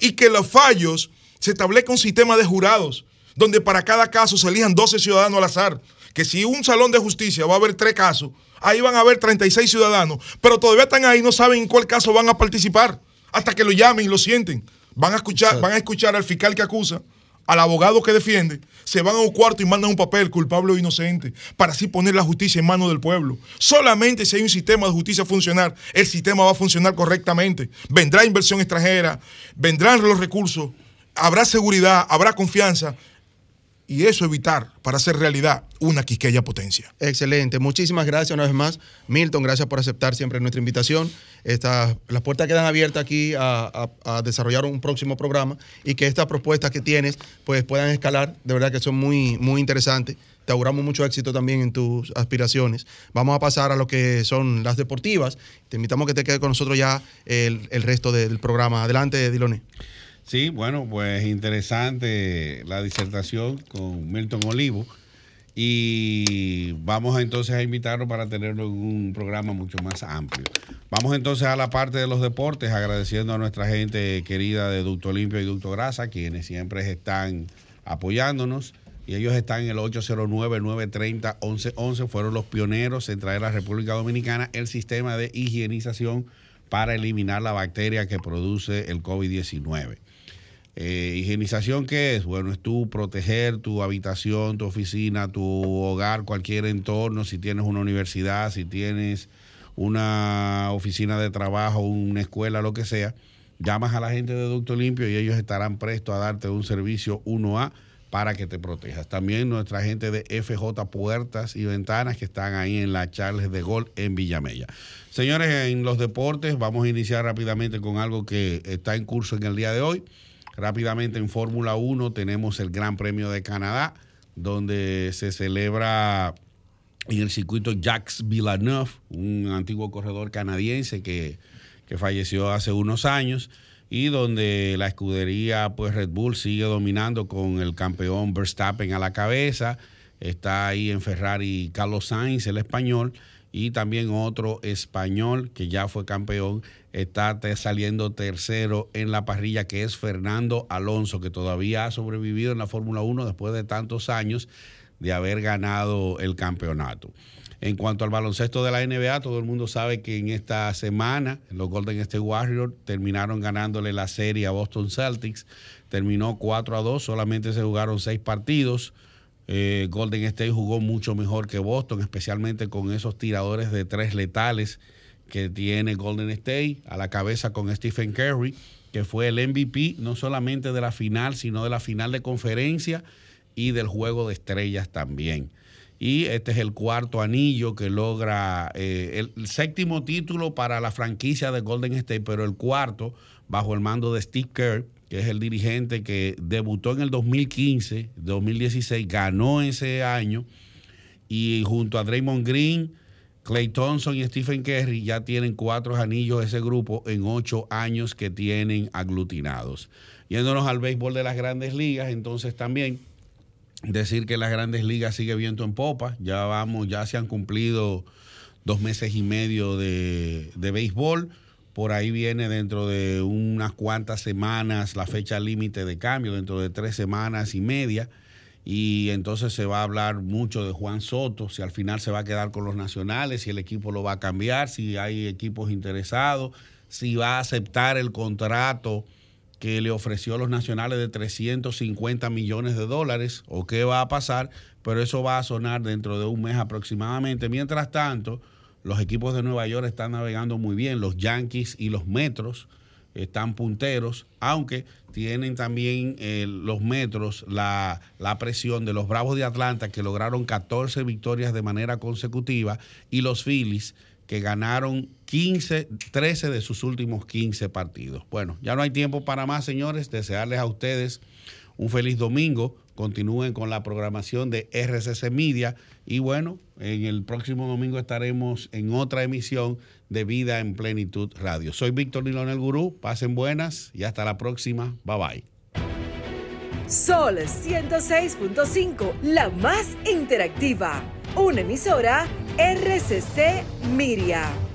Y que los fallos se establezca un sistema de jurados, donde para cada caso se elijan 12 ciudadanos al azar. Que si un salón de justicia va a haber tres casos, ahí van a haber 36 ciudadanos, pero todavía están ahí, no saben en cuál caso van a participar, hasta que lo llamen y lo sienten. Van a escuchar, van a escuchar al fiscal que acusa, al abogado que defiende, se van a un cuarto y mandan un papel, culpable o inocente, para así poner la justicia en manos del pueblo. Solamente si hay un sistema de justicia funcionar, el sistema va a funcionar correctamente. Vendrá inversión extranjera, vendrán los recursos, habrá seguridad, habrá confianza, y eso evitar para hacer realidad una quisqueya potencia. Excelente. Muchísimas gracias una vez más. Milton, gracias por aceptar siempre nuestra invitación. Esta- las puertas quedan abiertas aquí a, desarrollar un próximo programa y que estas propuestas que tienes pues puedan escalar. De verdad que son muy, muy interesantes. Te auguramos mucho éxito también en tus aspiraciones. Vamos a pasar a lo que son las deportivas. Te invitamos a que te quedes con nosotros ya el, el resto del programa. Adelante, Diloné. Sí, bueno, pues interesante la disertación con Milton Olivo. Y vamos entonces a invitarlo para tenerlo en un programa mucho más amplio. Vamos entonces a la parte de los deportes, agradeciendo a nuestra gente querida de Ducto Limpio y Ducto Grasa, quienes siempre están apoyándonos y ellos están en el 809-930-1111. Fueron los pioneros en traer a la República Dominicana el sistema de higienización para eliminar la bacteria que produce el COVID-19. Eh, higienización, ¿qué es? Bueno, es tú proteger tu habitación, tu oficina, tu hogar, cualquier entorno, si tienes una universidad, si tienes una oficina de trabajo, una escuela, lo que sea, llamas a la gente de Ducto Limpio y ellos estarán prestos a darte un servicio 1A para que te protejas. También nuestra gente de FJ Puertas y Ventanas que están ahí en la Charles de Gol en Villamella. Señores, en los deportes vamos a iniciar rápidamente con algo que está en curso en el día de hoy. Rápidamente en Fórmula 1 tenemos el Gran Premio de Canadá, donde se celebra en el circuito Jacques Villeneuve, un antiguo corredor canadiense que, que falleció hace unos años y donde la escudería pues Red Bull sigue dominando con el campeón Verstappen a la cabeza. Está ahí en Ferrari Carlos Sainz, el español, y también otro español que ya fue campeón, está saliendo tercero en la parrilla, que es Fernando Alonso, que todavía ha sobrevivido en la Fórmula 1 después de tantos años de haber ganado el campeonato. En cuanto al baloncesto de la NBA, todo el mundo sabe que en esta semana los Golden State Warriors terminaron ganándole la serie a Boston Celtics. Terminó 4 a 2, solamente se jugaron seis partidos. Eh, Golden State jugó mucho mejor que Boston, especialmente con esos tiradores de tres letales que tiene Golden State, a la cabeza con Stephen Curry, que fue el MVP no solamente de la final, sino de la final de conferencia y del juego de estrellas también. Y este es el cuarto anillo que logra eh, el, séptimo título para la franquicia de Golden State, pero el cuarto bajo el mando de Steve Kerr, que es el dirigente que debutó en el 2015, 2016, ganó ese año y junto a Draymond Green, Clay Thompson y Stephen Curry ya tienen cuatro anillos ese grupo en ocho años que tienen aglutinados. Yéndonos al béisbol de las grandes ligas, entonces también decir que las grandes ligas sigue viento en popa. Ya vamos, ya se han cumplido dos meses y medio de, de béisbol. Por ahí viene dentro de unas cuantas semanas la fecha límite de cambio, dentro de tres semanas y media. Y entonces se va a hablar mucho de Juan Soto, si al final se va a quedar con los nacionales, si el equipo lo va a cambiar, si hay equipos interesados, si va a aceptar el contrato que le ofreció a los nacionales de 350 millones de dólares o qué va a pasar, pero eso va a sonar dentro de un mes aproximadamente. Mientras tanto, los equipos de Nueva York están navegando muy bien, los Yankees y los Metros están punteros, aunque tienen también eh, los Metros la, la, presión de los Bravos de Atlanta que lograron 14 victorias de manera consecutiva y los Phillies que ganaron 15, 13 de sus últimos 15 partidos. Bueno, ya no hay tiempo para más, señores. Desearles a ustedes un feliz domingo. Continúen con la programación de RCC Media. Y bueno, en el próximo domingo estaremos en otra emisión de Vida en Plenitud Radio. Soy Víctor Nilón el Gurú. Pasen buenas y hasta la próxima. Bye bye. Sol 106.5, la más interactiva una emisora RCC Miria.